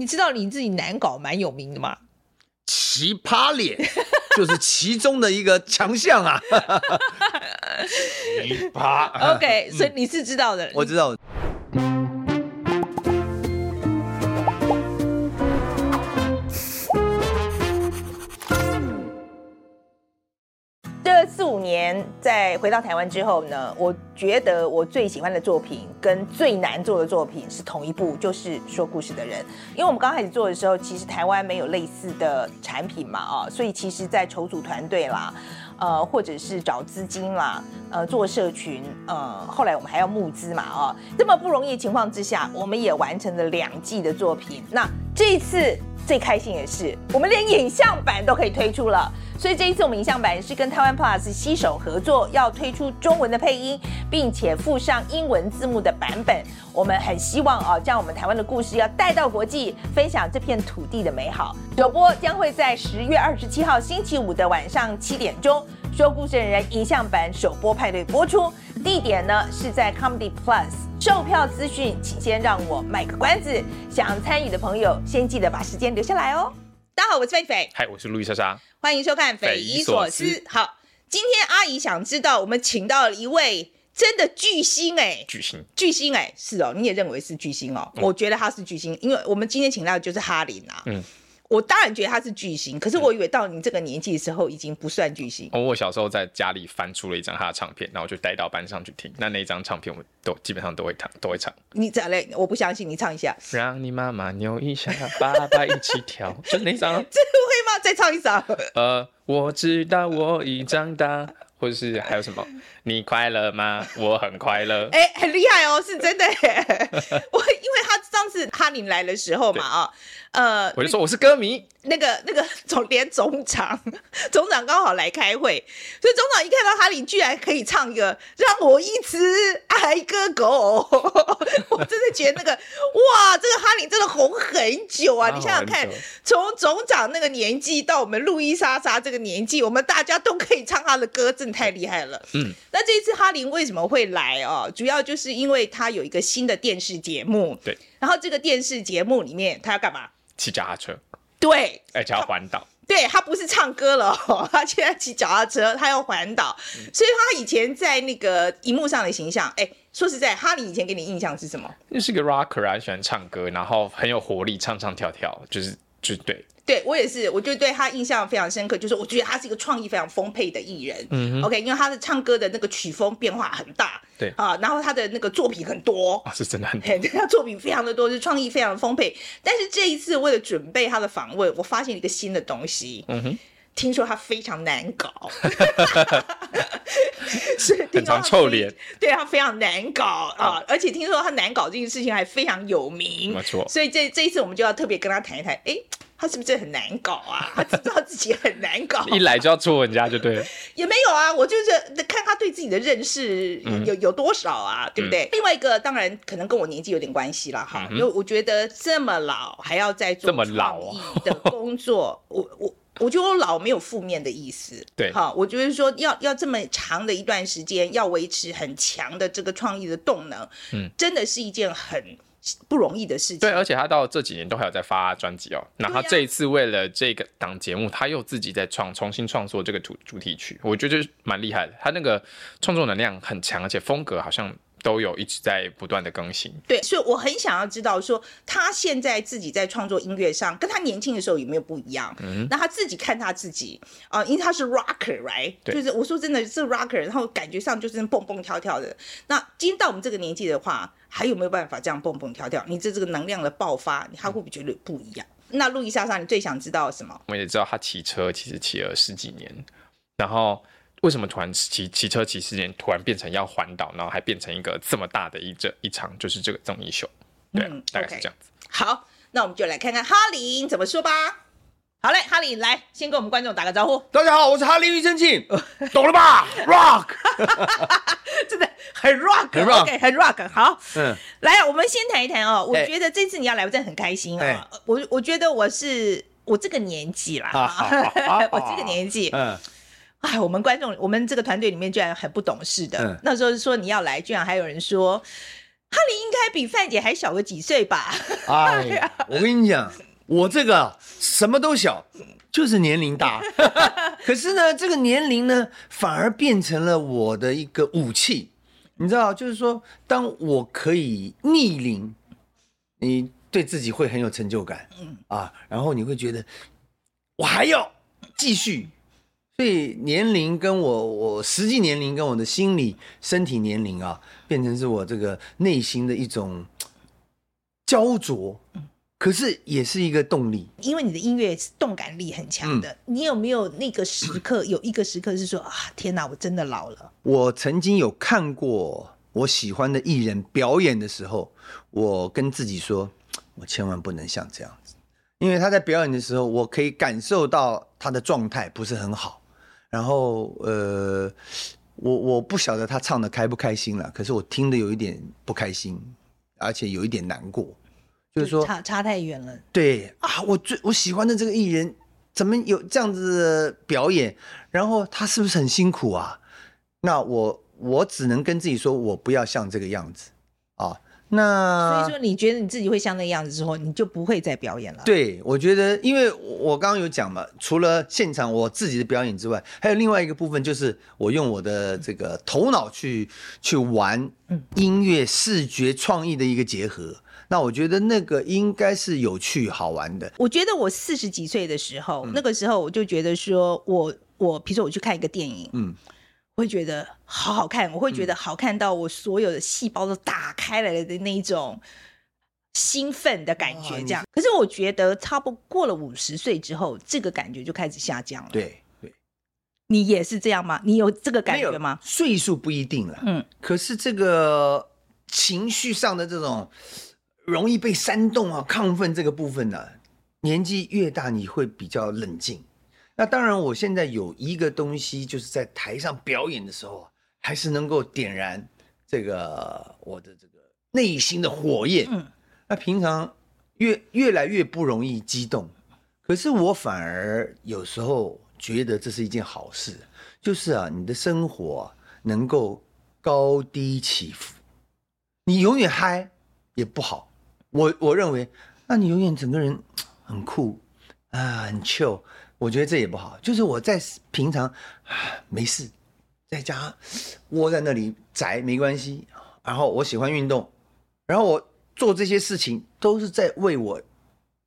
你知道你自己难搞蛮有名的吗？奇葩脸 就是其中的一个强项啊！奇葩。OK，所以你是知道的。我知道。在回到台湾之后呢，我觉得我最喜欢的作品跟最难做的作品是同一部，就是说故事的人。因为我们刚开始做的时候，其实台湾没有类似的产品嘛，啊，所以其实，在筹组团队啦，呃，或者是找资金啦，呃，做社群，呃，后来我们还要募资嘛，啊，这么不容易的情况之下，我们也完成了两季的作品。那这一次最开心的是，我们连影像版都可以推出了。所以这一次我们影像版是跟台湾 Plus 携手合作，要推出中文的配音，并且附上英文字幕的版本。我们很希望啊，将我们台湾的故事要带到国际，分享这片土地的美好。首播将会在十月二十七号星期五的晚上七点钟，说故事的人影像版首播派对播出。地点呢是在 Comedy Plus。售票资讯，请先让我卖个关子。想参与的朋友，先记得把时间留下来哦。大家好，我是菲菲。嗨，我是路易莎莎。欢迎收看《匪夷所思》。好，今天阿姨想知道，我们请到了一位真的巨星哎，巨星，巨星哎，是哦，你也认为是巨星哦？嗯、我觉得他是巨星，因为我们今天请到的就是哈林啊。嗯。我当然觉得他是巨星，可是我以为到你这个年纪的时候已经不算巨星。哦，我小时候在家里翻出了一张他的唱片，然后就带到班上去听。那那一张唱片我都基本上都会唱，都会唱。你咋嘞？我不相信，你唱一下。让你妈妈扭一下，爸爸一起跳，就那张。这会吗？再唱一首。呃，我知道我已长大。或者是还有什么？你快乐吗？我很快乐。哎、欸，很厉害哦，是真的耶。我因为他上次哈林来的时候嘛，啊，呃，我就说我是歌迷。那个那个总连总长，总长刚好来开会，所以总长一看到哈林居然可以唱一个让我一直爱个狗，我真的觉得那个哇，这个哈林真的红很久啊！你想想看，从总长那个年纪到我们路易莎莎这个年纪，我们大家都可以唱他的歌，真的太厉害了。嗯，那这一次哈林为什么会来哦？主要就是因为他有一个新的电视节目，对，然后这个电视节目里面他要干嘛？骑脚踏车。对，而且要环岛。对，他不是唱歌了，他现在骑脚踏车，他要环岛。嗯、所以他以前在那个荧幕上的形象，哎，说实在，哈林以前给你印象是什么？就是个 rocker 啊，喜欢唱歌，然后很有活力，唱唱跳跳，就是就是对。对我也是，我就对他印象非常深刻，就是我觉得他是一个创意非常丰沛的艺人。嗯，OK，因为他的唱歌的那个曲风变化很大。对啊，然后他的那个作品很多，啊、是真的很多，他作品非常的多，是创意非常丰沛。但是这一次为了准备他的访问，我发现了一个新的东西。嗯哼，听说他非常难搞，是很常臭脸，对他非常难搞啊！而且听说他难搞这件事情还非常有名，没错。所以这这一次我们就要特别跟他谈一谈，哎。他是不是很难搞啊？他知道自己很难搞，一来就要戳人家就对了。也没有啊，我就是看他对自己的认识有有多少啊，嗯、对不对？嗯、另外一个当然可能跟我年纪有点关系了哈，因为、嗯、我觉得这么老还要再做这么老的工作，我我 我觉得我老没有负面的意思，对，好，我觉得说要要这么长的一段时间要维持很强的这个创意的动能，嗯，真的是一件很。不容易的事情。对，而且他到这几年都还有在发专辑哦。那他这一次为了这个档节目，他又自己在创重新创作这个主主题曲，我觉得蛮厉害的。他那个创作能量很强，而且风格好像都有一直在不断的更新。对，所以我很想要知道说，他现在自己在创作音乐上，跟他年轻的时候有没有不一样？嗯，那他自己看他自己啊、呃，因为他是 rocker，right？对就是我说真的是 rocker，然后感觉上就是蹦蹦跳跳的。那今天到我们这个年纪的话，还有没有办法这样蹦蹦跳跳？你这这个能量的爆发，你还会不会觉得不一样？嗯、那路易莎莎，你最想知道什么？我也知道他骑车其实骑了十几年，然后为什么突然骑骑车骑十年，突然变成要环岛，然后还变成一个这么大的一这一场，就是这个综艺秀，对，嗯、大概是这样子。好，那我们就来看看哈林怎么说吧。好嘞，哈林来先跟我们观众打个招呼。大家好，我是哈林庾澄庆，懂了吧？Rock，真的很 rock，很 rock，很 rock。好，嗯，来，我们先谈一谈哦。我觉得这次你要来，我真的很开心啊。我我觉得我是我这个年纪啦，我这个年纪，嗯，哎，我们观众，我们这个团队里面居然很不懂事的。那时候说你要来，居然还有人说。哈林应该比范姐还小个几岁吧？哎，我跟你讲，我这个什么都小，就是年龄大。可是呢，这个年龄呢，反而变成了我的一个武器。你知道，就是说，当我可以逆龄，你对自己会很有成就感，嗯啊，然后你会觉得我还要继续。所以年龄跟我我实际年龄跟我的心理身体年龄啊，变成是我这个内心的一种焦灼，可是也是一个动力。因为你的音乐是动感力很强的，嗯、你有没有那个时刻？有一个时刻是说啊，天哪，我真的老了。我曾经有看过我喜欢的艺人表演的时候，我跟自己说，我千万不能像这样子，因为他在表演的时候，我可以感受到他的状态不是很好。然后，呃，我我不晓得他唱的开不开心了，可是我听的有一点不开心，而且有一点难过，就是说差差太远了。对啊，我最我喜欢的这个艺人怎么有这样子的表演？然后他是不是很辛苦啊？那我我只能跟自己说，我不要像这个样子啊。那所以说，你觉得你自己会像那样子之后，你就不会再表演了？对，我觉得，因为我刚刚有讲嘛，除了现场我自己的表演之外，还有另外一个部分，就是我用我的这个头脑去去玩音乐、视觉创意的一个结合。那我觉得那个应该是有趣好玩的。我觉得我四十几岁的时候，那个时候我就觉得说我我，比如说我去看一个电影，嗯。会觉得好好看，我会觉得好看到我所有的细胞都打开来了的那一种兴奋的感觉，这样。可是我觉得差不多过了五十岁之后，这个感觉就开始下降了。对对，你也是这样吗？你有这个感觉吗？岁数不一定了，嗯，可是这个情绪上的这种容易被煽动啊、亢奋这个部分呢、啊，年纪越大你会比较冷静。那当然，我现在有一个东西，就是在台上表演的时候，还是能够点燃这个我的这个内心的火焰。嗯，那平常越越来越不容易激动，可是我反而有时候觉得这是一件好事，就是啊，你的生活能够高低起伏，你永远嗨也不好。我我认为，那你永远整个人 很酷啊，很 chill。我觉得这也不好，就是我在平常没事，在家窝在那里宅没关系，然后我喜欢运动，然后我做这些事情都是在为我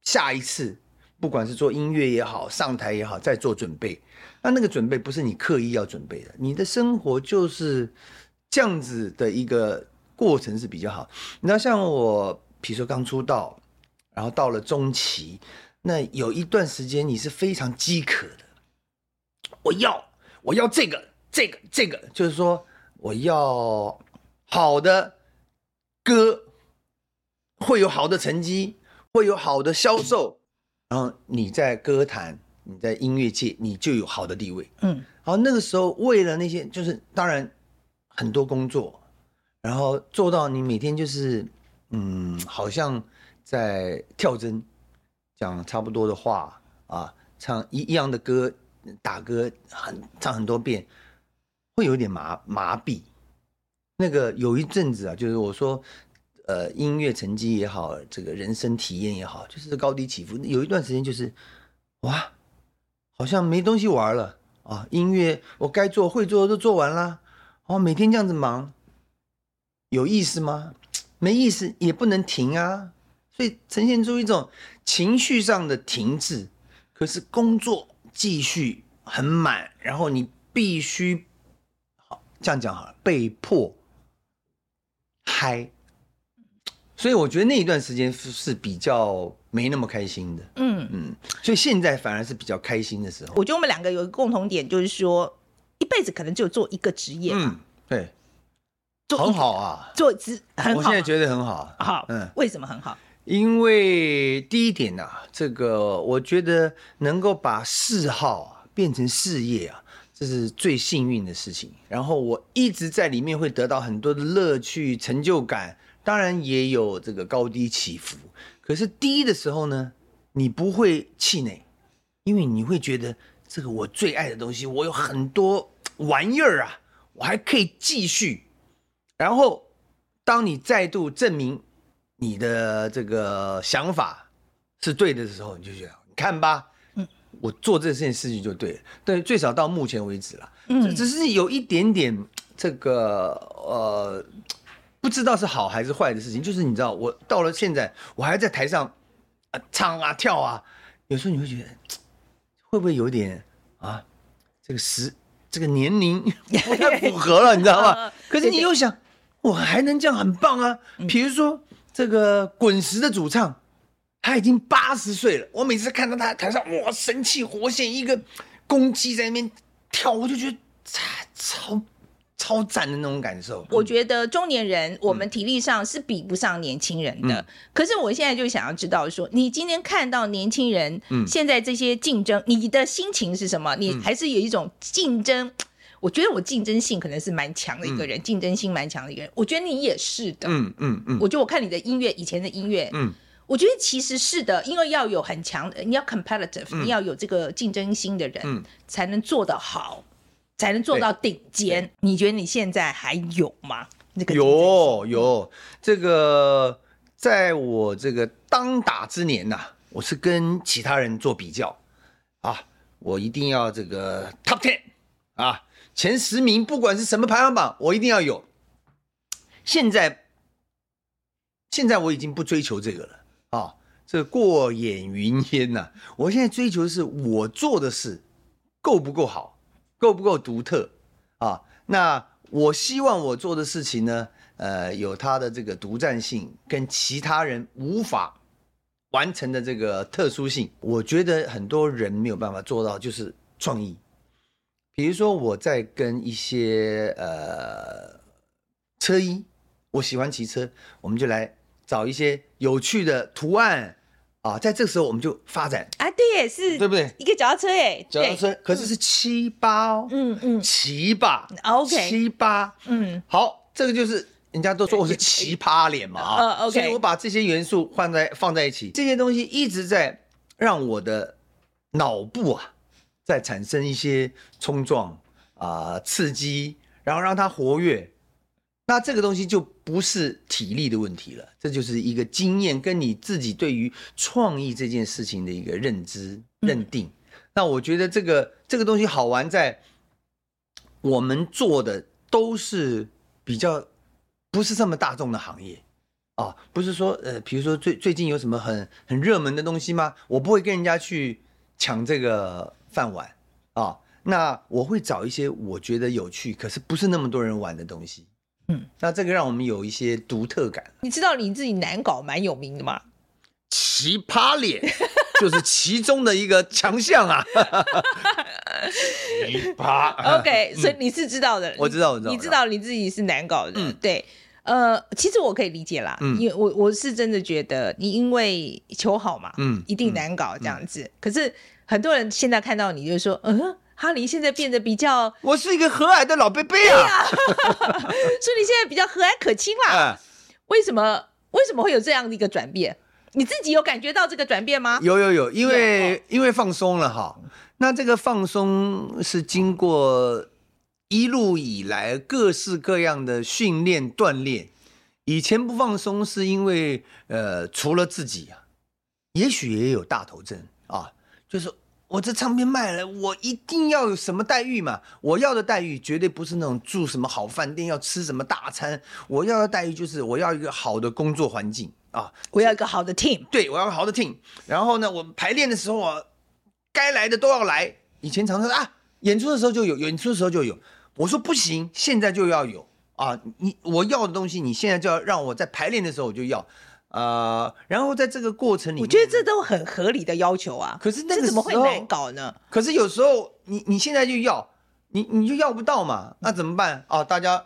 下一次，不管是做音乐也好，上台也好，在做准备。那那个准备不是你刻意要准备的，你的生活就是这样子的一个过程是比较好。你知道，像我，比如说刚出道，然后到了中期。那有一段时间你是非常饥渴的，我要我要这个这个这个，就是说我要好的歌，会有好的成绩，会有好的销售，然后你在歌坛，你在音乐界，你就有好的地位。嗯，然后，那个时候为了那些，就是当然很多工作，然后做到你每天就是嗯，好像在跳针。讲差不多的话啊，唱一一样的歌，打歌很唱很多遍，会有点麻麻痹。那个有一阵子啊，就是我说，呃，音乐成绩也好，这个人生体验也好，就是高低起伏。有一段时间就是，哇，好像没东西玩了啊！音乐我该做会做的都做完了，哦，每天这样子忙，有意思吗？没意思，也不能停啊。所以呈现出一种情绪上的停滞，可是工作继续很满，然后你必须好这样讲好了，被迫嗨。所以我觉得那一段时间是是比较没那么开心的，嗯嗯。所以现在反而是比较开心的时候。我觉得我们两个有一个共同点，就是说一辈子可能只有做一个职业，嗯，对，做很好啊，做职很好，我现在觉得很好，好，嗯，为什么很好？因为第一点呢、啊，这个我觉得能够把嗜好变成事业啊，这是最幸运的事情。然后我一直在里面会得到很多的乐趣、成就感，当然也有这个高低起伏。可是低的时候呢，你不会气馁，因为你会觉得这个我最爱的东西，我有很多玩意儿啊，我还可以继续。然后当你再度证明你的这个想法是对的时候，你就觉得你看吧，嗯，我做这件事情就对了。对，最少到目前为止了，嗯，只是有一点点这个呃，不知道是好还是坏的事情。就是你知道，我到了现在，我还在台上啊唱啊跳啊，有时候你会觉得会不会有点啊，这个时这个年龄 不太符合了，你知道吗？可是你又想。我还能这样很棒啊！比如说这个滚石的主唱，他已经八十岁了。我每次看到他台上，哇，神气活现，一个公鸡在那边跳，我就觉得超超超赞的那种感受。我觉得中年人我们体力上是比不上年轻人的，嗯、可是我现在就想要知道说，你今天看到年轻人现在这些竞争，你的心情是什么？你还是有一种竞争？我觉得我竞争性可能是蛮强的一个人，竞、嗯、争性蛮强的一个人。我觉得你也是的。嗯嗯嗯。嗯，我觉得我看你的音乐，以前的音乐，嗯，我觉得其实是的，因为要有很强的，你要 competitive，、嗯、你要有这个竞争心的人，嗯、才能做得好，才能做到顶尖。你觉得你现在还有吗？那个有有，这个在我这个当打之年呐、啊，我是跟其他人做比较啊，我一定要这个 top ten 啊。前十名，不管是什么排行榜，我一定要有。现在，现在我已经不追求这个了啊，这过眼云烟呐、我现在追求的是我做的事够不够好，够不够独特啊？那我希望我做的事情呢，呃，有它的这个独占性，跟其他人无法完成的这个特殊性。我觉得很多人没有办法做到，就是创意。比如说，我在跟一些呃车衣，我喜欢骑车，我们就来找一些有趣的图案啊，在这个时候我们就发展啊，对，是，对不对？一个脚踏车，哎，脚踏车，可是是七八哦，嗯嗯，七八，OK，七八，嗯，好，这个就是人家都说我是奇葩脸嘛啊，OK，所以我把这些元素放在放在一起，这些东西一直在让我的脑部啊。再产生一些冲撞啊、呃、刺激，然后让它活跃，那这个东西就不是体力的问题了，这就是一个经验跟你自己对于创意这件事情的一个认知认定。嗯、那我觉得这个这个东西好玩在我们做的都是比较不是这么大众的行业啊，不是说呃，比如说最最近有什么很很热门的东西吗？我不会跟人家去抢这个。饭碗啊，那我会找一些我觉得有趣，可是不是那么多人玩的东西。嗯，那这个让我们有一些独特感。你知道你自己难搞蛮有名的吗？奇葩脸就是其中的一个强项啊。奇葩。OK，所以你是知道的。我知道，我知道。你知道你自己是难搞的。嗯，对。呃，其实我可以理解啦，因为我我是真的觉得你因为求好嘛，嗯，一定难搞这样子。可是。很多人现在看到你就说，嗯，哈林现在变得比较，我是一个和蔼的老贝贝啊，所以你现在比较和蔼可亲啦。为什么？为什么会有这样的一个转变？你自己有感觉到这个转变吗？有有有，因为因为放松了哈。那这个放松是经过一路以来各式各样的训练锻炼。以前不放松是因为呃，除了自己啊，也许也有大头症啊，就是。我这唱片卖了，我一定要有什么待遇嘛？我要的待遇绝对不是那种住什么好饭店，要吃什么大餐。我要的待遇就是我要一个好的工作环境啊，我要一个好的 team。对，我要个好的 team。然后呢，我排练的时候啊，该来的都要来。以前常常啊，演出的时候就有，演出的时候就有。我说不行，现在就要有啊！你我要的东西，你现在就要让我在排练的时候我就要。呃，然后在这个过程里面，我觉得这都很合理的要求啊。可是那个怎么会难搞呢？可是有时候你你现在就要，你你就要不到嘛，那怎么办啊？大家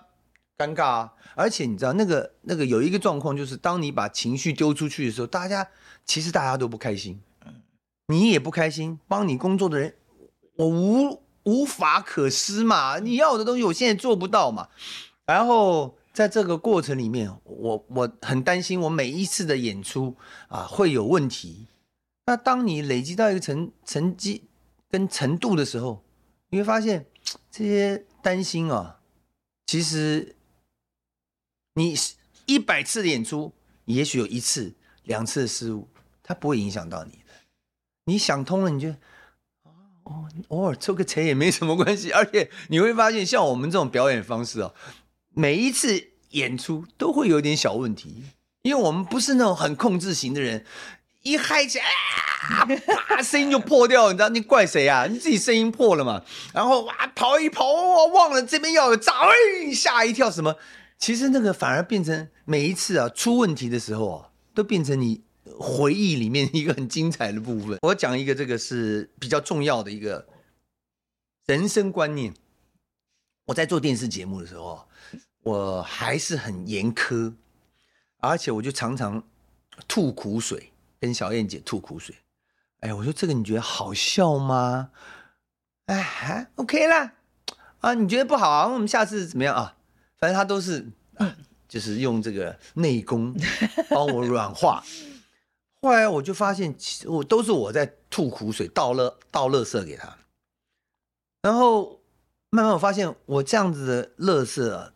尴尬啊！而且你知道那个那个有一个状况，就是当你把情绪丢出去的时候，大家其实大家都不开心，你也不开心，帮你工作的人我无无法可施嘛，你要的东西我现在做不到嘛，然后。在这个过程里面，我我很担心，我每一次的演出啊会有问题。那当你累积到一个成成绩跟程度的时候，你会发现这些担心啊，其实你一百次的演出，也许有一次、两次的失误，它不会影响到你的。你想通了，你就哦，偶尔抽个成也没什么关系。而且你会发现，像我们这种表演方式哦，每一次演出都会有点小问题，因为我们不是那种很控制型的人。一嗨起来，啊，啪，声音就破掉，你知道？你怪谁啊？你自己声音破了嘛？然后哇，跑一跑，我忘了这边要有炸，哎，吓一跳什么？其实那个反而变成每一次啊出问题的时候啊，都变成你回忆里面一个很精彩的部分。我讲一个这个是比较重要的一个人生观念。我在做电视节目的时候，我还是很严苛，而且我就常常吐苦水。跟小燕姐吐苦水，哎呀，我说这个你觉得好笑吗？哎，还 OK 啦，啊，你觉得不好啊？我们下次怎么样啊？反正他都是啊，就是用这个内功帮我软化。后来我就发现，我都是我在吐苦水，倒乐倒乐色给他。然后慢慢我发现，我这样子的乐色啊，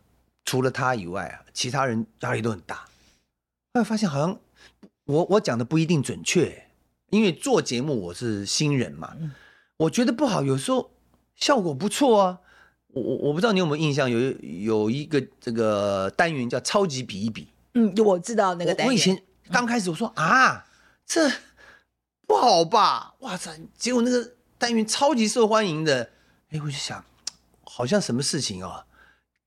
除了他以外啊，其他人压力都很大。后来发现好像。我我讲的不一定准确，因为做节目我是新人嘛，我觉得不好，有时候效果不错啊。我我我不知道你有没有印象，有有一个这个单元叫超级比一比。嗯，我知道那个单元。我，我以前刚开始我说、嗯、啊，这不好吧？哇塞！结果那个单元超级受欢迎的，哎，我就想，好像什么事情啊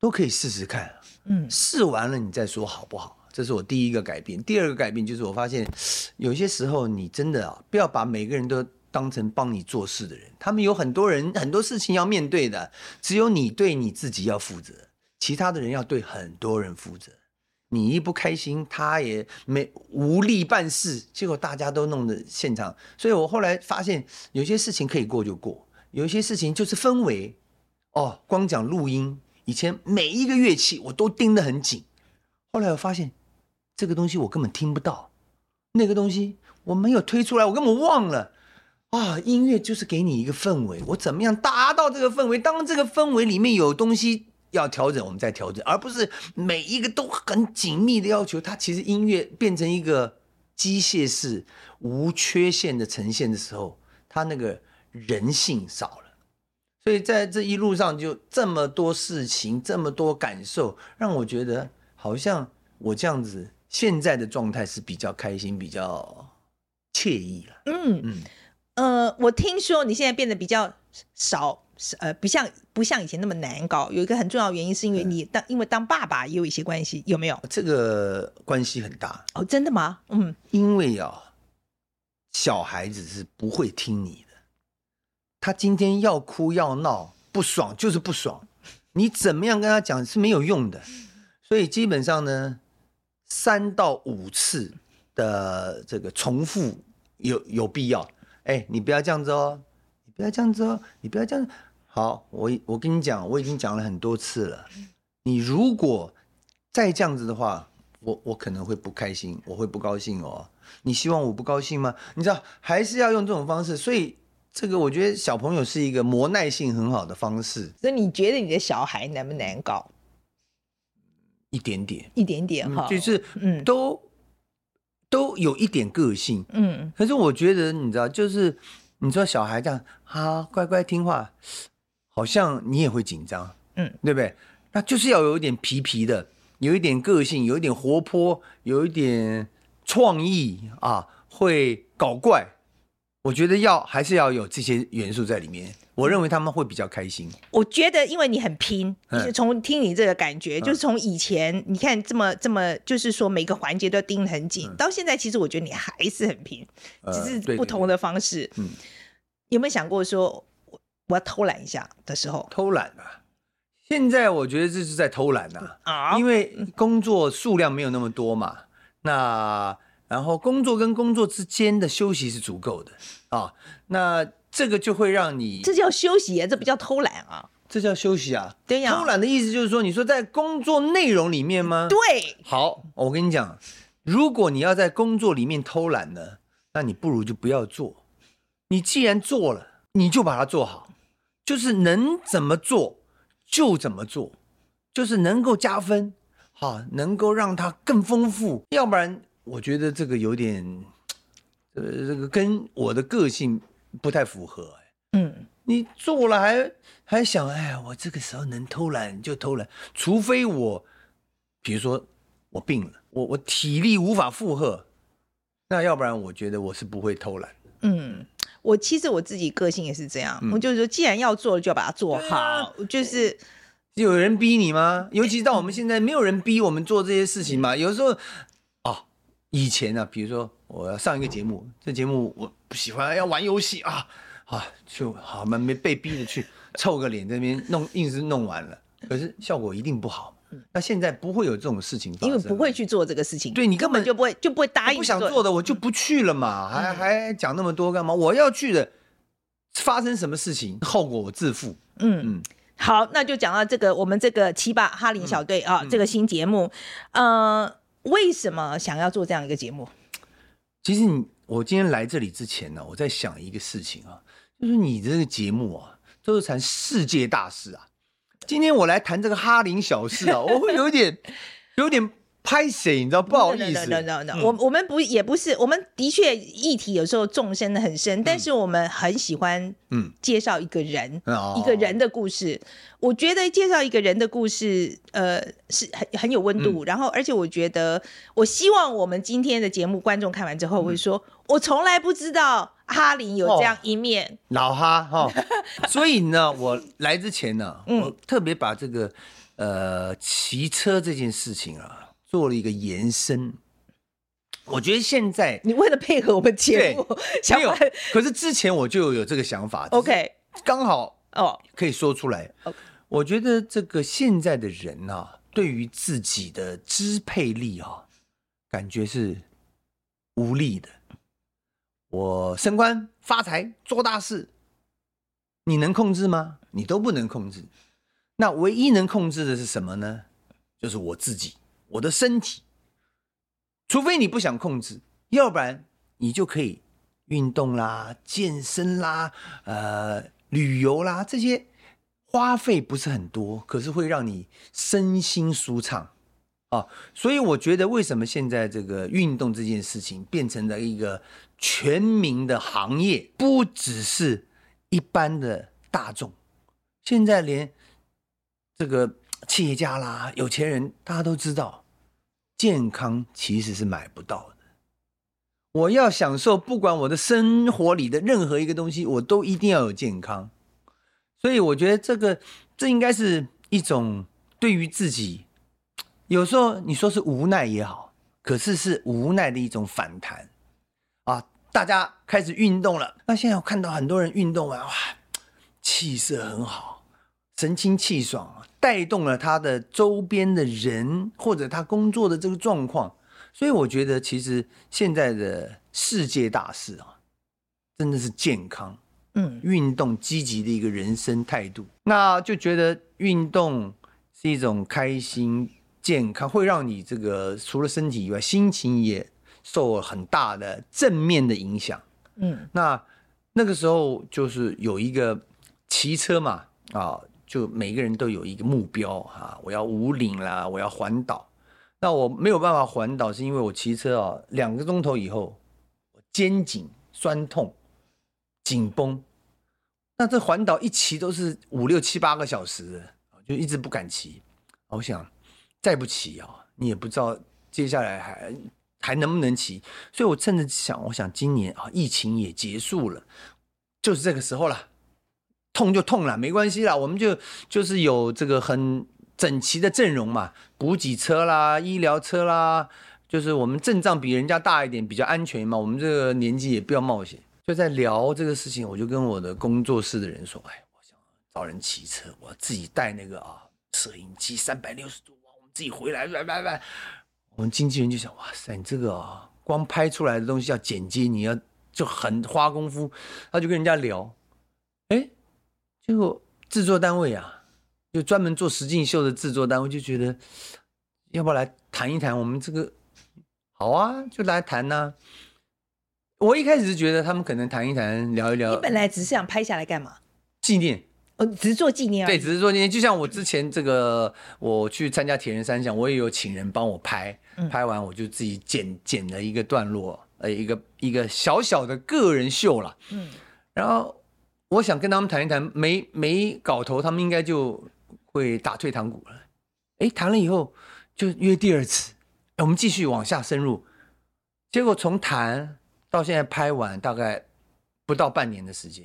都可以试试看。嗯，试完了你再说好不好？这是我第一个改变，第二个改变就是我发现，有些时候你真的啊，不要把每个人都当成帮你做事的人，他们有很多人很多事情要面对的，只有你对你自己要负责，其他的人要对很多人负责。你一不开心，他也没无力办事，结果大家都弄得现场。所以我后来发现，有些事情可以过就过，有些事情就是氛围。哦，光讲录音，以前每一个乐器我都盯得很紧，后来我发现。这个东西我根本听不到，那个东西我没有推出来，我根本忘了啊！音乐就是给你一个氛围，我怎么样达到这个氛围？当这个氛围里面有东西要调整，我们再调整，而不是每一个都很紧密的要求。它其实音乐变成一个机械式、无缺陷的呈现的时候，它那个人性少了。所以在这一路上，就这么多事情，这么多感受，让我觉得好像我这样子。现在的状态是比较开心，比较惬意了。嗯嗯，呃，我听说你现在变得比较少，呃，不像不像以前那么难搞。有一个很重要的原因，是因为你当、嗯、因为当爸爸也有一些关系，有没有？这个关系很大哦，真的吗？嗯，因为啊，小孩子是不会听你的，他今天要哭要闹，不爽就是不爽，你怎么样跟他讲是没有用的，所以基本上呢。三到五次的这个重复有有必要，哎，你不要这样子哦，你不要这样子哦，你不要这样。好，我我跟你讲，我已经讲了很多次了。你如果再这样子的话，我我可能会不开心，我会不高兴哦。你希望我不高兴吗？你知道，还是要用这种方式。所以这个我觉得小朋友是一个磨耐性很好的方式。所以你觉得你的小孩难不难搞？一点点，一点点哈、嗯，就是嗯，都、嗯、都有一点个性，嗯。可是我觉得，你知道，就是你说小孩这样，啊，乖乖听话，好像你也会紧张，嗯，对不对？那就是要有一点皮皮的，有一点个性，有一点活泼，有一点创意啊，会搞怪。我觉得要还是要有这些元素在里面。我认为他们会比较开心。我觉得，因为你很拼，就是从听你这个感觉，就是从以前你看这么这么，就是说每个环节都盯得很紧，到现在其实我觉得你还是很拼，只是不同的方式。嗯，有没有想过说我我要偷懒一下的时候？偷懒啊！现在我觉得这是在偷懒呐啊，因为工作数量没有那么多嘛。那然后工作跟工作之间的休息是足够的啊。那这个就会让你，这叫休息啊，这不叫偷懒啊，这叫休息啊。对呀，偷懒的意思就是说，你说在工作内容里面吗？对。好，我跟你讲，如果你要在工作里面偷懒呢，那你不如就不要做。你既然做了，你就把它做好，就是能怎么做就怎么做，就是能够加分，哈，能够让它更丰富。要不然，我觉得这个有点，呃，这个跟我的个性不太符合。嗯，你做了还还想，哎，我这个时候能偷懒就偷懒，除非我，比如说我病了，我我体力无法负荷，那要不然我觉得我是不会偷懒。嗯，我其实我自己个性也是这样，嗯、我就是说，既然要做，就要把它做好。啊、就是有人逼你吗？尤其到我们现在，没有人逼我们做这些事情嘛。有时候，哦，以前呢、啊，比如说我要上一个节目，这节目我不喜欢，要玩游戏啊啊，就好嘛，没被逼着去凑个脸，在那边弄，硬是弄完了，可是效果一定不好。那现在不会有这种事情发生，因为不会去做这个事情。对，你根本就不会就不会答应。不想做的我就不去了嘛，还、嗯、还讲那么多干嘛？我要去的，发生什么事情后果我自负。嗯嗯，好，那就讲到这个我们这个七八哈林小队啊、这个新节目，嗯、呃，为什么想要做这样一个节目？其实你我今天来这里之前呢，我在想一个事情啊，就是你这个节目啊，都是谈世界大事啊。今天我来谈这个哈林小事啊，我会有点，有点拍谁，你知道不好意思。No no no，我我们不也不是，我们的确议题有时候纵深的很深，嗯、但是我们很喜欢嗯介绍一个人，嗯、一个人的故事。哦、我觉得介绍一个人的故事，呃，是很很有温度。嗯、然后，而且我觉得，我希望我们今天的节目观众看完之后会说，嗯、我从来不知道。哈林有这样一面，哦、老哈哈，哦、所以呢，我来之前呢，嗯、我特别把这个呃骑车这件事情啊做了一个延伸。我觉得现在你为了配合我们节目，想有，可是之前我就有这个想法，OK，刚好哦可以说出来。哦、我觉得这个现在的人啊，对于自己的支配力啊，感觉是无力的。我升官发财做大事，你能控制吗？你都不能控制。那唯一能控制的是什么呢？就是我自己，我的身体。除非你不想控制，要不然你就可以运动啦、健身啦、呃、旅游啦，这些花费不是很多，可是会让你身心舒畅啊。所以我觉得，为什么现在这个运动这件事情变成了一个全民的行业，不只是一般的大众，现在连这个企业家啦、有钱人，大家都知道，健康其实是买不到的。我要享受，不管我的生活里的任何一个东西，我都一定要有健康。所以我觉得这个，这应该是一种对于自己，有时候你说是无奈也好，可是是无奈的一种反弹啊。大家开始运动了，那现在我看到很多人运动完，哇，气色很好，神清气爽，带动了他的周边的人或者他工作的这个状况。所以我觉得，其实现在的世界大事啊，真的是健康，嗯，运动积极的一个人生态度。那就觉得运动是一种开心、健康，会让你这个除了身体以外，心情也。受了很大的正面的影响，嗯，那那个时候就是有一个骑车嘛，啊，就每个人都有一个目标啊，我要五岭啦，我要环岛。那我没有办法环岛，是因为我骑车啊，两个钟头以后，肩颈酸痛，紧绷。那这环岛一骑都是五六七八个小时，就一直不敢骑。我想再不骑啊，你也不知道接下来还。还能不能骑？所以我趁着想，我想今年啊，疫情也结束了，就是这个时候了，痛就痛了，没关系啦，我们就就是有这个很整齐的阵容嘛，补给车啦，医疗车啦，就是我们阵仗比人家大一点，比较安全嘛。我们这个年纪也不要冒险。就在聊这个事情，我就跟我的工作室的人说：“哎，我想找人骑车，我自己带那个啊摄影机，三百六十度，我们自己回来，来来来。”我们经纪人就想，哇塞，你这个啊，光拍出来的东西要剪辑，你要就很花功夫。他就跟人家聊，结果制作单位啊，就专门做实境秀的制作单位就觉得，要不要来谈一谈？我们这个好啊，就来谈呐、啊。我一开始是觉得他们可能谈一谈，聊一聊。你本来只是想拍下来干嘛？纪念。哦，只是做纪念啊。对，只是做纪念。就像我之前这个，我去参加铁人三项，我也有请人帮我拍，嗯、拍完我就自己剪剪了一个段落，呃，一个一个小小的个人秀了。嗯，然后我想跟他们谈一谈，没没搞头，他们应该就会打退堂鼓了。哎，谈了以后就约第二次，我们继续往下深入。结果从谈到现在拍完，大概不到半年的时间。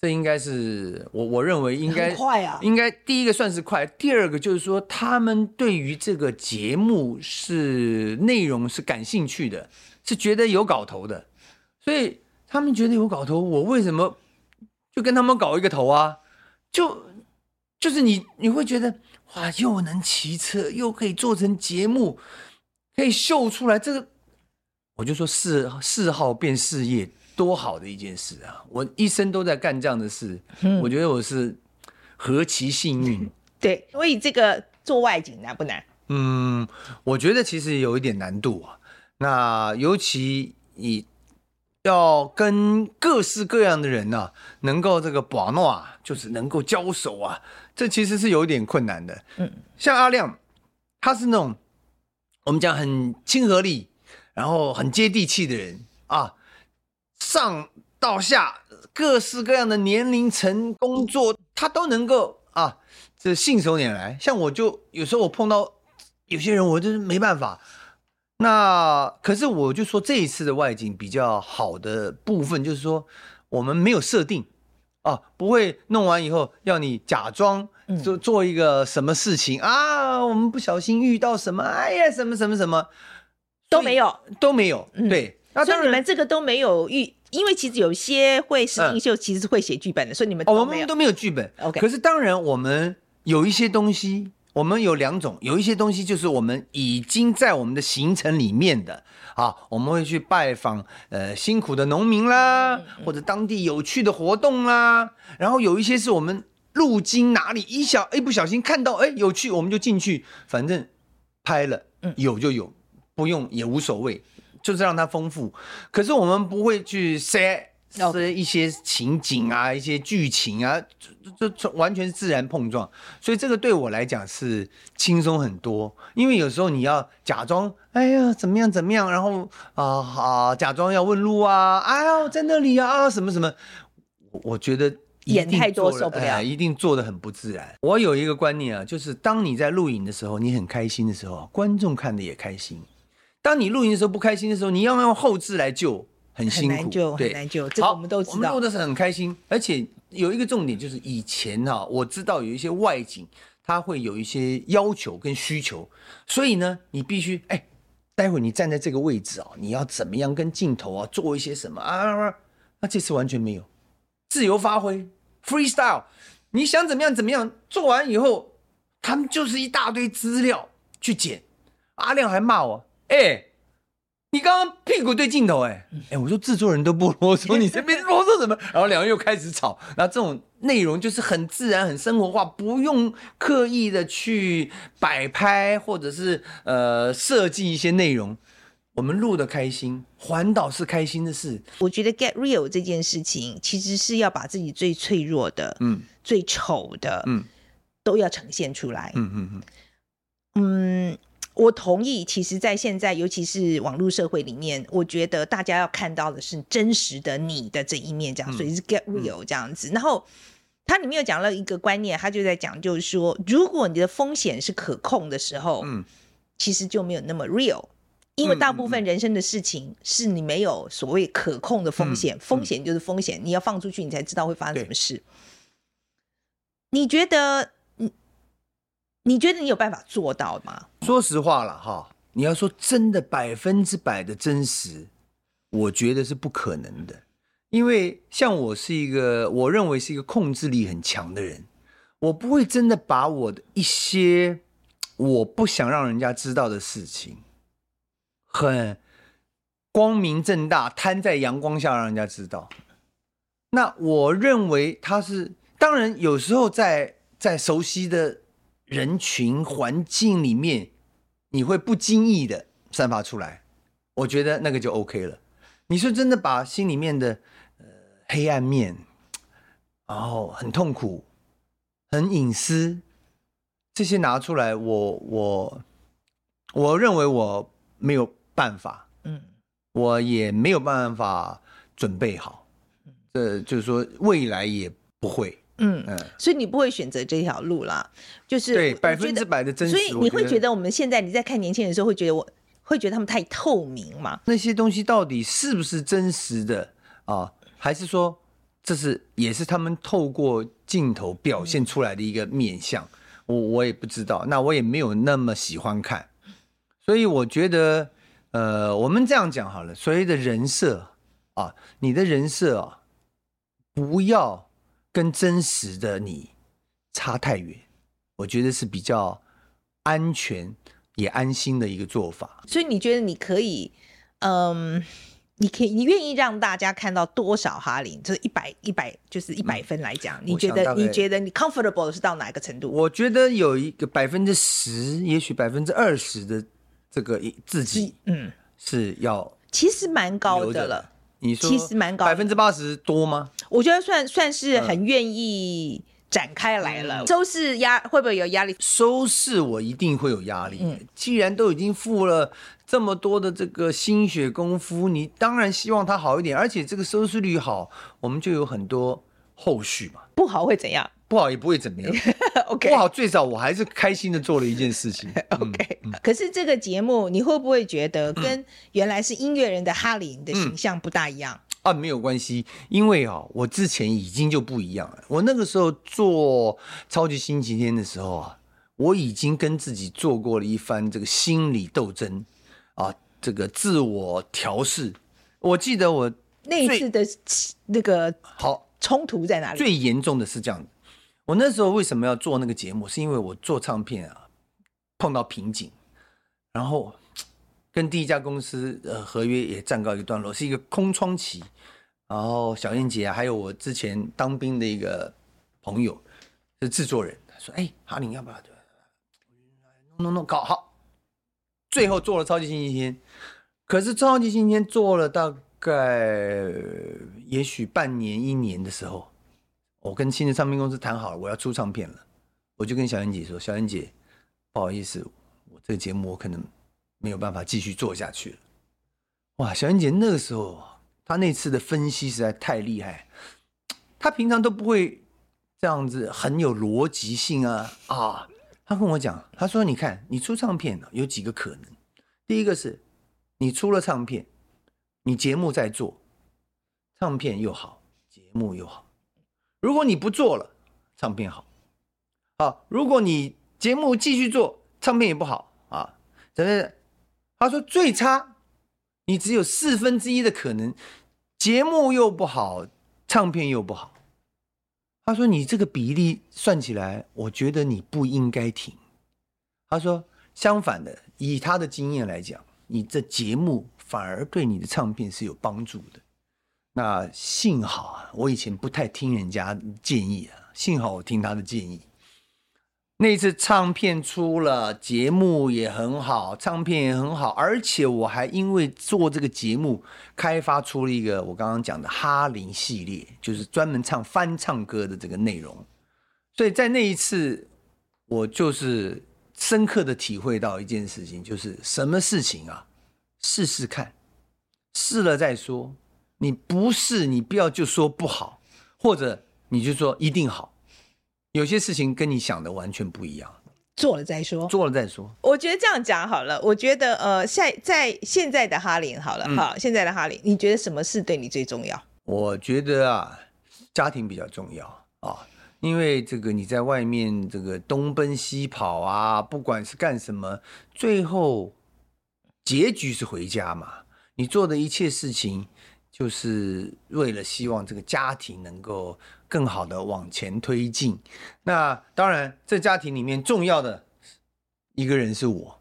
这应该是我我认为应该快啊，应该第一个算是快，第二个就是说他们对于这个节目是内容是感兴趣的，是觉得有搞头的，所以他们觉得有搞头，我为什么就跟他们搞一个头啊？就就是你你会觉得哇，又能骑车，又可以做成节目，可以秀出来，这个我就说嗜嗜好变事业。多好的一件事啊！我一生都在干这样的事，嗯、我觉得我是何其幸运。对，所以这个做外景难不难？嗯，我觉得其实有一点难度啊。那尤其你要跟各式各样的人呢、啊，能够这个把诺啊，就是能够交手啊，这其实是有一点困难的。嗯，像阿亮，他是那种我们讲很亲和力，然后很接地气的人啊。上到下，各式各样的年龄层工作，他都能够啊，这信手拈来。像我就有时候我碰到有些人，我就是没办法。那可是我就说这一次的外景比较好的部分，就是说我们没有设定啊，不会弄完以后要你假装做做一个什么事情、嗯、啊，我们不小心遇到什么，哎呀，什么什么什么。都没有，都没有，嗯、对。所以你们这个都没有预，因为其实有些会实境秀其实是会写剧本的，嗯、所以你们都没有、哦、我们都没有剧本。OK，可是当然我们有一些东西，我们有两种，有一些东西就是我们已经在我们的行程里面的啊，我们会去拜访呃辛苦的农民啦，或者当地有趣的活动啦，然后有一些是我们路经哪里一小一不小心看到哎有趣，我们就进去，反正拍了，有就有，不用也无所谓。就是让它丰富，可是我们不会去塞塞一些情景啊，一些剧情啊，这这完全是自然碰撞，所以这个对我来讲是轻松很多。因为有时候你要假装，哎呀怎么样怎么样，然后啊啊假装要问路啊，哎呀在那里啊什么什么，我觉得演太多受不了，哎，一定做的很不自然。我有一个观念啊，就是当你在录影的时候，你很开心的时候，观众看的也开心。当你录音的时候不开心的时候，你要用后置来救，很辛苦，对，很难救。这个我们都知道。我们录的是很开心，而且有一个重点就是以前哈、啊，我知道有一些外景，它会有一些要求跟需求，所以呢，你必须哎，待会你站在这个位置啊，你要怎么样跟镜头啊做一些什么啊？那这次完全没有，自由发挥，freestyle，你想怎么样怎么样，做完以后，他们就是一大堆资料去剪，阿亮还骂我。哎、欸，你刚刚屁股对镜头、欸，哎，哎，我说制作人都不啰嗦，你这边啰嗦什么？然后两个人又开始吵。然后这种内容就是很自然、很生活化，不用刻意的去摆拍或者是呃设计一些内容。我们录的开心，环岛是开心的事。我觉得 get real 这件事情，其实是要把自己最脆弱的、嗯，最丑的，嗯，都要呈现出来。嗯嗯嗯，嗯。我同意，其实，在现在，尤其是网络社会里面，我觉得大家要看到的是真实的你的这一面，这样，所以是 get real 这样子。然后，它里面有讲了一个观念，他就在讲，就是说，如果你的风险是可控的时候，嗯，其实就没有那么 real，因为大部分人生的事情是你没有所谓可控的风险，风险就是风险，你要放出去，你才知道会发生什么事。你觉得？你觉得你有办法做到吗？说实话了哈，你要说真的百分之百的真实，我觉得是不可能的。因为像我是一个，我认为是一个控制力很强的人，我不会真的把我的一些我不想让人家知道的事情，很光明正大摊在阳光下让人家知道。那我认为他是，当然有时候在在熟悉的。人群环境里面，你会不经意的散发出来，我觉得那个就 OK 了。你说真的把心里面的呃黑暗面，然后很痛苦，很隐私，这些拿出来我，我我我认为我没有办法，嗯，我也没有办法准备好，这就是说未来也不会，嗯嗯，所以你不会选择这条路啦，就是对百分之百的真实，所以你会觉得我们现在你在看年轻人的时候，会觉得我会觉得他们太透明嘛？那些东西到底是不是真实的啊？还是说？这是也是他们透过镜头表现出来的一个面相，我我也不知道，那我也没有那么喜欢看，所以我觉得，呃，我们这样讲好了，所谓的人设啊，你的人设啊，不要跟真实的你差太远，我觉得是比较安全也安心的一个做法。所以你觉得你可以，嗯。你可以，你愿意让大家看到多少哈林？就是一百一百，就是一百分来讲，嗯、你觉得你觉得你 comfortable 是到哪个程度？我觉得有一个百分之十，也许百分之二十的这个自己，嗯，是要其实蛮高的了。你说其实蛮高，百分之八十多吗？我觉得算算是很愿意展开来了。嗯、收视压会不会有压力？收视我一定会有压力。嗯，既然都已经付了。这么多的这个心血功夫，你当然希望它好一点，而且这个收视率好，我们就有很多后续嘛。不好会怎样？不好也不会怎么样。OK，不好最少我还是开心的做了一件事情。OK，、嗯、可是这个节目你会不会觉得跟原来是音乐人的哈林的形象不大一样？嗯、啊，没有关系，因为啊，我之前已经就不一样了。我那个时候做超级星期天的时候啊，我已经跟自己做过了一番这个心理斗争。啊，这个自我调试，我记得我那一次的那个好冲突在哪里？最严重的是这样，我那时候为什么要做那个节目？是因为我做唱片啊碰到瓶颈，然后跟第一家公司呃合约也暂告一段落，是一个空窗期。然后小燕姐啊，还有我之前当兵的一个朋友是制作人，他说：“哎，哈林要不要？弄弄弄，搞好。”最后做了超级星期天，可是超级星期天做了大概也许半年一年的时候，我跟新的唱片公司谈好了，我要出唱片了，我就跟小燕姐说：“小燕姐，不好意思，我这个节目我可能没有办法继续做下去了。”哇，小燕姐那个时候，她那次的分析实在太厉害，她平常都不会这样子很有逻辑性啊啊。她跟我讲，她说：“你看，你出唱片有几个可能？第一个是，你出了唱片，你节目在做，唱片又好，节目又好。如果你不做了，唱片好，好；如果你节目继续做，唱片也不好啊。真的，他说最差，你只有四分之一的可能，节目又不好，唱片又不好。”他说：“你这个比例算起来，我觉得你不应该停。”他说：“相反的，以他的经验来讲，你这节目反而对你的唱片是有帮助的。那幸好啊，我以前不太听人家建议啊，幸好我听他的建议。”那次唱片出了，节目也很好，唱片也很好，而且我还因为做这个节目，开发出了一个我刚刚讲的哈林系列，就是专门唱翻唱歌的这个内容。所以在那一次，我就是深刻的体会到一件事情，就是什么事情啊，试试看，试了再说。你不是，你不要就说不好，或者你就说一定好。有些事情跟你想的完全不一样，做了再说，做了再说。我觉得这样讲好了。我觉得呃，在在现在的哈林好了，好、嗯，现在的哈林，你觉得什么事对你最重要？我觉得啊，家庭比较重要啊，因为这个你在外面这个东奔西跑啊，不管是干什么，最后结局是回家嘛。你做的一切事情，就是为了希望这个家庭能够。更好的往前推进，那当然，这家庭里面重要的一个人是我，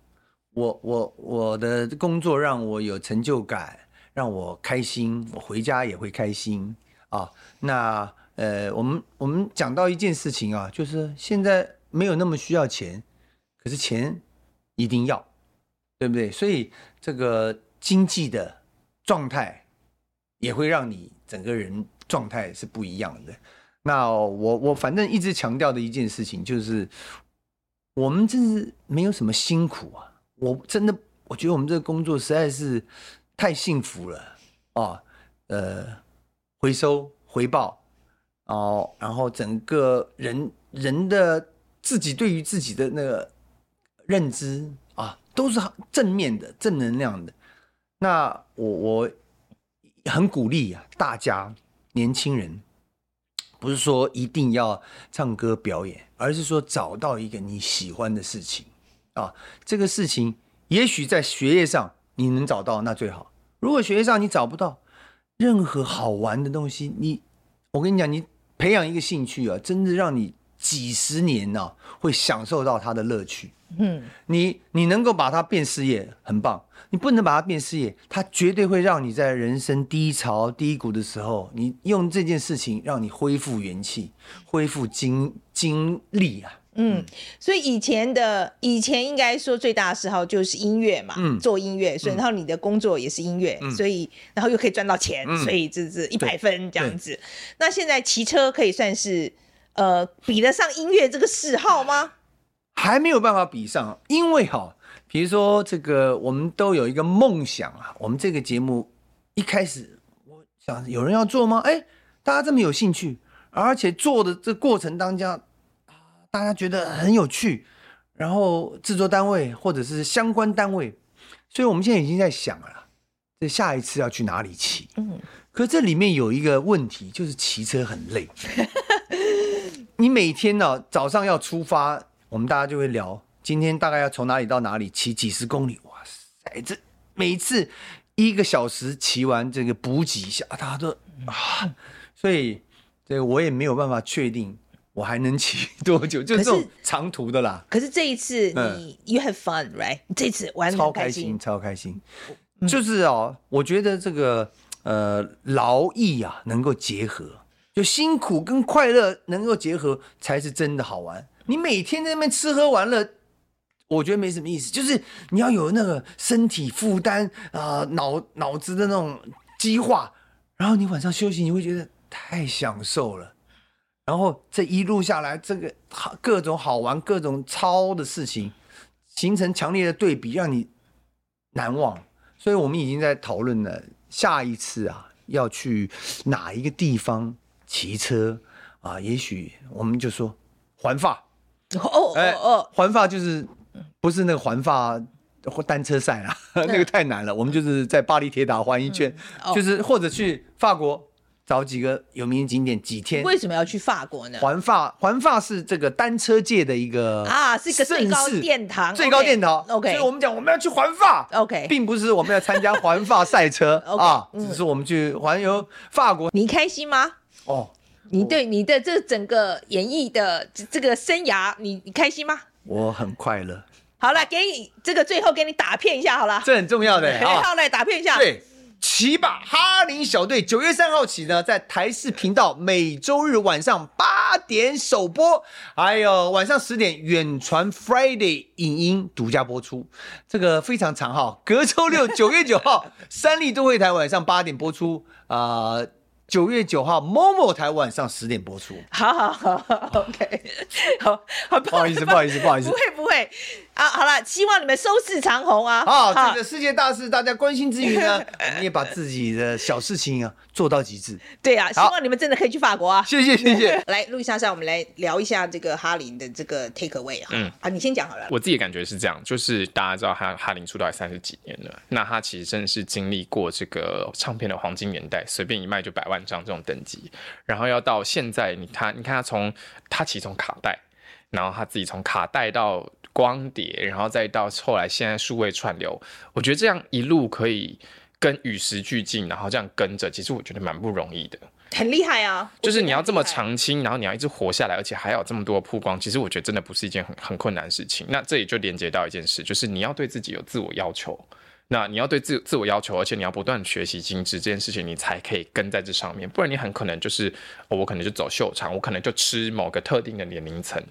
我我我的工作让我有成就感，让我开心，我回家也会开心啊。那呃，我们我们讲到一件事情啊，就是现在没有那么需要钱，可是钱一定要，对不对？所以这个经济的状态也会让你整个人状态是不一样的。那我我反正一直强调的一件事情就是，我们真是没有什么辛苦啊！我真的我觉得我们这个工作实在是太幸福了哦。呃，回收回报哦，然后整个人人的自己对于自己的那个认知啊，都是正面的、正能量的。那我我很鼓励啊，大家年轻人。不是说一定要唱歌表演，而是说找到一个你喜欢的事情啊。这个事情也许在学业上你能找到，那最好。如果学业上你找不到任何好玩的东西，你我跟你讲，你培养一个兴趣啊，真的让你几十年呢、啊、会享受到它的乐趣。嗯，你你能够把它变事业，很棒。你不能把它变事业，它绝对会让你在人生低潮低谷的时候，你用这件事情让你恢复元气，恢复精精力啊。嗯，所以以前的以前应该说最大的嗜好就是音乐嘛，嗯，做音乐，所以然后你的工作也是音乐，嗯，所以然后又可以赚到钱，嗯，所以这是一百分这样子。那现在骑车可以算是呃比得上音乐这个嗜好吗？还没有办法比上，因为哈。比如说，这个我们都有一个梦想啊。我们这个节目一开始，我想有人要做吗？哎，大家这么有兴趣，而且做的这过程当中，大家觉得很有趣。然后制作单位或者是相关单位，所以我们现在已经在想了，这下一次要去哪里骑？嗯，可这里面有一个问题，就是骑车很累。你每天呢，早上要出发，我们大家就会聊。今天大概要从哪里到哪里骑几十公里？哇塞，这每次一个小时骑完这个补给一下，大家都啊，所以这个我也没有办法确定我还能骑多久，就是这种长途的啦。可是这一次你 you have fun right？这次玩得超开心，超开心。就是哦，我觉得这个呃劳逸啊能够结合，就辛苦跟快乐能够结合才是真的好玩。你每天在那边吃喝玩乐。我觉得没什么意思，就是你要有那个身体负担啊，脑脑子的那种激化，然后你晚上休息，你会觉得太享受了。然后这一路下来，这个好各种好玩、各种超的事情，形成强烈的对比，让你难忘。所以我们已经在讨论了下一次啊，要去哪一个地方骑车啊？也许我们就说环法哦哦哦，环法就是。不是那个环法或单车赛啊，那个太难了。我们就是在巴黎铁塔环一圈，就是或者去法国找几个有名的景点几天。为什么要去法国呢？环法环法是这个单车界的一个啊，是一个最高殿堂，最高殿堂。OK，所以我们讲我们要去环法。OK，并不是我们要参加环法赛车 啊，只是我们去环游法国。你开心吗？哦，你对你的这整个演艺的这个生涯，你你开心吗？我很快乐。好了，给你这个最后给你打片一下，好了，这很重要的。好，来打片一下。对，骑吧哈林小队，九月三号起呢，在台视频道每周日晚上八点首播，还有晚上十点远传 Friday 影音独家播出。这个非常长哈，隔周六九月九号 三立都会台晚上八点播出啊。呃九月九号，MOMO 台晚上十点播出。好好好，OK，好，好，不好意思，不好意思，不好意思，不会不会啊，好了，希望你们收视长虹啊。好，这个世界大事大家关心之余呢，我们也把自己的小事情啊做到极致。对啊，希望你们真的可以去法国啊。谢谢谢谢。来，路易莎莎，我们来聊一下这个哈林的这个 take away 啊。嗯，啊，你先讲好了。我自己感觉是这样，就是大家知道哈哈林出道三十几年了，那他其实真的是经历过这个唱片的黄金年代，随便一卖就百万张。这种等级，然后要到现在，你看，你看他从他起从卡带，然后他自己从卡带到光碟，然后再到后来现在数位串流，我觉得这样一路可以跟与时俱进，然后这样跟着，其实我觉得蛮不容易的，很厉害啊！就是你要这么长青，然后你要一直活下来，而且还有这么多曝光，其实我觉得真的不是一件很很困难的事情。那这里就连接到一件事，就是你要对自己有自我要求。那你要对自自我要求，而且你要不断学习精致这件事情，你才可以跟在这上面。不然你很可能就是，哦、我可能就走秀场，我可能就吃某个特定的年龄层。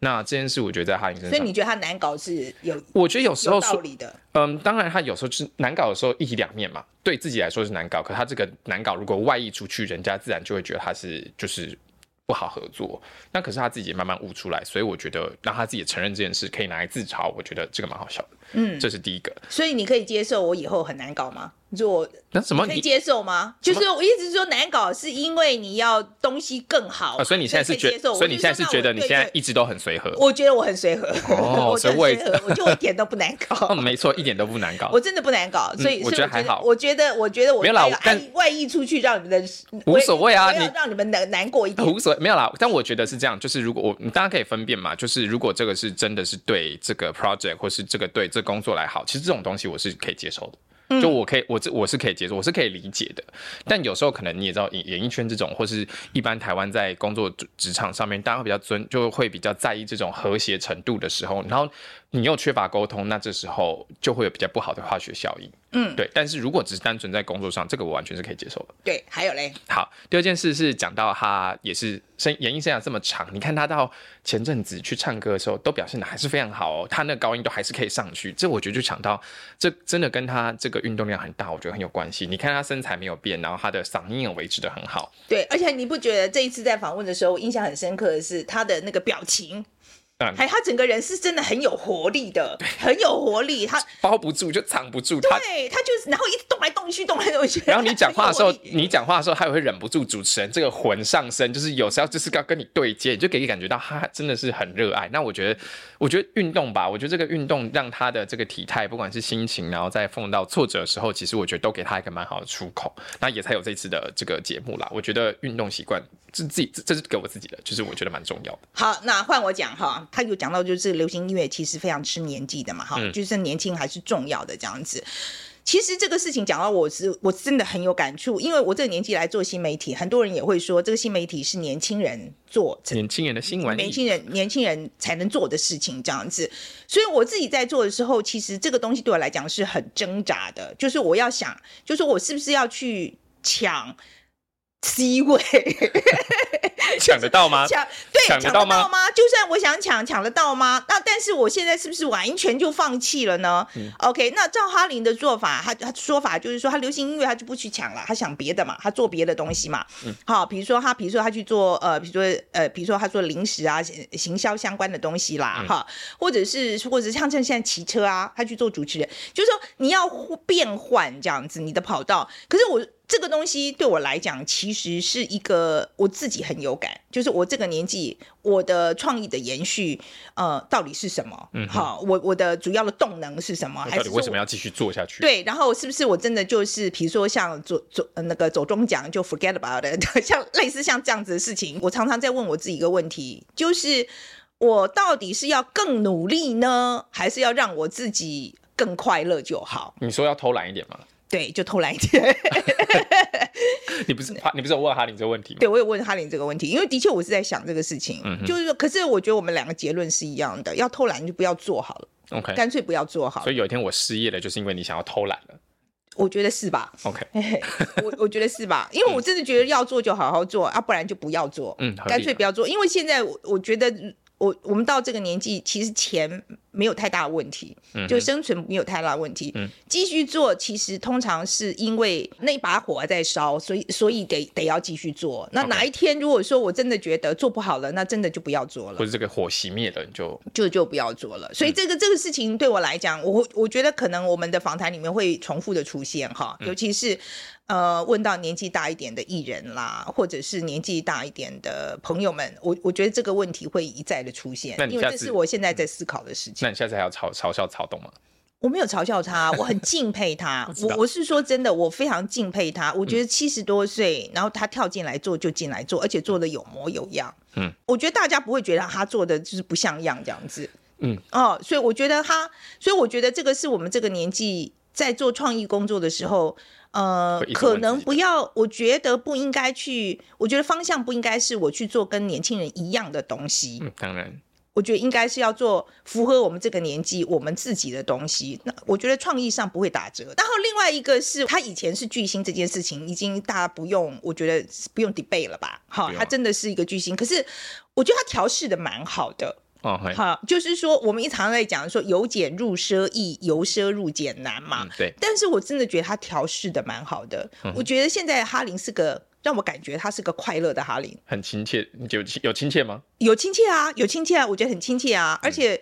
那这件事，我觉得在哈林身上，所以你觉得他难搞是有？我觉得有时候道理的。嗯，当然他有时候是难搞的时候一体两面嘛。对自己来说是难搞，可他这个难搞如果外溢出去，人家自然就会觉得他是就是不好合作。那可是他自己也慢慢悟出来，所以我觉得让他自己承认这件事，可以拿来自嘲，我觉得这个蛮好笑的。嗯，这是第一个。所以你可以接受我以后很难搞吗？做那什么你可以接受吗？就是我意思是说难搞，是因为你要东西更好，所以你现在是觉得，所以你现在是觉得你现在一直都很随和。我觉得我很随和，我随和，我就一点都不难搞。没错，一点都不难搞，我真的不难搞，所以我觉得还好。我觉得，我觉得我没有啦，但外溢出去让你们的无所谓啊，你让你们难难过一点 无所谓，没有啦。但我觉得是这样，就是如果我你大家可以分辨嘛，就是如果这个是真的是对这个 project 或是这个对这工作来好，其实这种东西我是可以接受的。就我可以，我这我是可以接受，我是可以理解的。但有时候可能你也知道，演演艺圈这种，或是一般台湾在工作职场上面，大家会比较尊，就会比较在意这种和谐程度的时候，然后你又缺乏沟通，那这时候就会有比较不好的化学效应。嗯，对。但是如果只是单纯在工作上，这个我完全是可以接受的。对，还有嘞。好，第二件事是讲到他也是生演艺生涯这么长，你看他到前阵子去唱歌的时候，都表现的还是非常好哦，他那个高音都还是可以上去。这我觉得就讲到，这真的跟他这个运动量很大，我觉得很有关系。你看他身材没有变，然后他的嗓音也维持的很好。对，而且你不觉得这一次在访问的时候，我印象很深刻的是他的那个表情。嗯，还他整个人是真的很有活力的，很有活力。他 包不住就藏不住，对他就是，然后一直动来动去，动来动去。然后你讲话的时候，你讲话的时候，他也会忍不住主持人这个魂上身，就是有时候就是要跟你对接，你就可以感觉到他真的是很热爱。那我觉得，我觉得运动吧，我觉得这个运动让他的这个体态，不管是心情，然后在碰到挫折的时候，其实我觉得都给他一个蛮好的出口。那也才有这次的这个节目啦。我觉得运动习惯。是自己，这是给我自己的，就是我觉得蛮重要的。好，那换我讲哈，他有讲到就是流行音乐其实非常吃年纪的嘛，哈、嗯，就是年轻还是重要的这样子。其实这个事情讲到我是，我真的很有感触，因为我这个年纪来做新媒体，很多人也会说这个新媒体是年轻人做，年轻人的新闻，年轻人年轻人才能做的事情这样子。所以我自己在做的时候，其实这个东西对我来讲是很挣扎的，就是我要想，就是我是不是要去抢。C 位 抢得到吗？抢对抢得到吗？就算我想抢，抢得到吗？那但是我现在是不是完全就放弃了呢？嗯，OK，那赵哈林的做法，他他说法就是说，他流行音乐他就不去抢了，他想别的嘛，他做别的东西嘛。嗯，好，比如说他，比如说他去做呃，比如说呃，比如说他做零食啊，行销相关的东西啦，哈、嗯，或者是或者是像像现在骑车啊，他去做主持人，就是说你要变换这样子你的跑道，可是我。这个东西对我来讲，其实是一个我自己很有感，就是我这个年纪，我的创意的延续，呃，到底是什么？嗯，好，我我的主要的动能是什么？还是为什么要继续做下去？对，然后是不是我真的就是，比如说像走走那个走中奖就 forget about it，像类似像这样子的事情，我常常在问我自己一个问题，就是我到底是要更努力呢，还是要让我自己更快乐就好？你说要偷懒一点吗？对，就偷懒一点。你不是你不是有问哈林这个问题吗？对，我有问哈林这个问题，因为的确我是在想这个事情，嗯、就是说，可是我觉得我们两个结论是一样的，要偷懒就不要做好了，OK，干脆不要做好。所以有一天我失业了，就是因为你想要偷懒了。我觉得是吧？OK，我我觉得是吧？因为我真的觉得要做就好好做，嗯、啊，不然就不要做，嗯，干脆不要做。因为现在我我觉得我我们到这个年纪，其实钱。没有太大的问题，就生存没有太大的问题。嗯，继续做，其实通常是因为那把火在烧，所以所以得得要继续做。那哪一天如果说我真的觉得做不好了，那真的就不要做了。或者这个火熄灭了，就就就不要做了。所以这个这个事情对我来讲，我我觉得可能我们的访谈里面会重复的出现哈，尤其是呃问到年纪大一点的艺人啦，或者是年纪大一点的朋友们，我我觉得这个问题会一再的出现，因为这是我现在在思考的事情。那你下次还要嘲嘲笑曹董吗？我没有嘲笑他，我很敬佩他。我我，我是说真的，我非常敬佩他。我觉得七十多岁，然后他跳进来做就进来做，而且做的有模有样。嗯，我觉得大家不会觉得他做的就是不像样这样子。嗯，哦，所以我觉得他，所以我觉得这个是我们这个年纪在做创意工作的时候，呃，可能不要，我觉得不应该去，我觉得方向不应该是我去做跟年轻人一样的东西。嗯，当然。我觉得应该是要做符合我们这个年纪我们自己的东西。那我觉得创意上不会打折。然后另外一个是他以前是巨星这件事情，已经大家不用，我觉得不用 debate 了吧？好，他真的是一个巨星。可是我觉得他调试的蛮好的。哦，好，就是说我们一常在讲说由俭入奢易，由奢入俭难嘛。对。但是我真的觉得他调试的蛮好的。我觉得现在哈林是个。让我感觉他是个快乐的哈林，很亲切，有有亲切吗？有亲切啊，有亲切啊，我觉得很亲切啊，而且。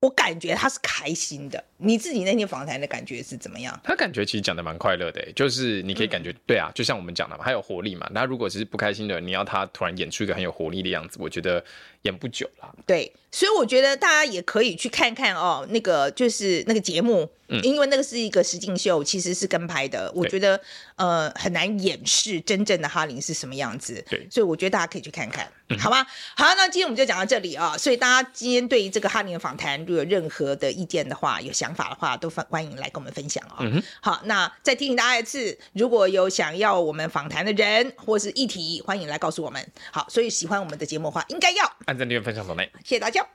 我感觉他是开心的，你自己那天访谈的感觉是怎么样？他感觉其实讲的蛮快乐的，就是你可以感觉、嗯、对啊，就像我们讲的嘛，他有活力嘛。那如果只是不开心的，你要他突然演出一个很有活力的样子，我觉得演不久了。对，所以我觉得大家也可以去看看哦，那个就是那个节目，嗯、因为那个是一个实境秀，其实是跟拍的。我觉得呃很难掩饰真正的哈林是什么样子。对，所以我觉得大家可以去看看。好吧？好，那今天我们就讲到这里啊。所以大家今天对于这个哈林的访谈，如果有任何的意见的话，有想法的话，都欢欢迎来跟我们分享啊。嗯、好，那再提醒大家一次，如果有想要我们访谈的人或是议题，欢迎来告诉我们。好，所以喜欢我们的节目的话，应该要在赞、订、分享、抖内，谢谢大家。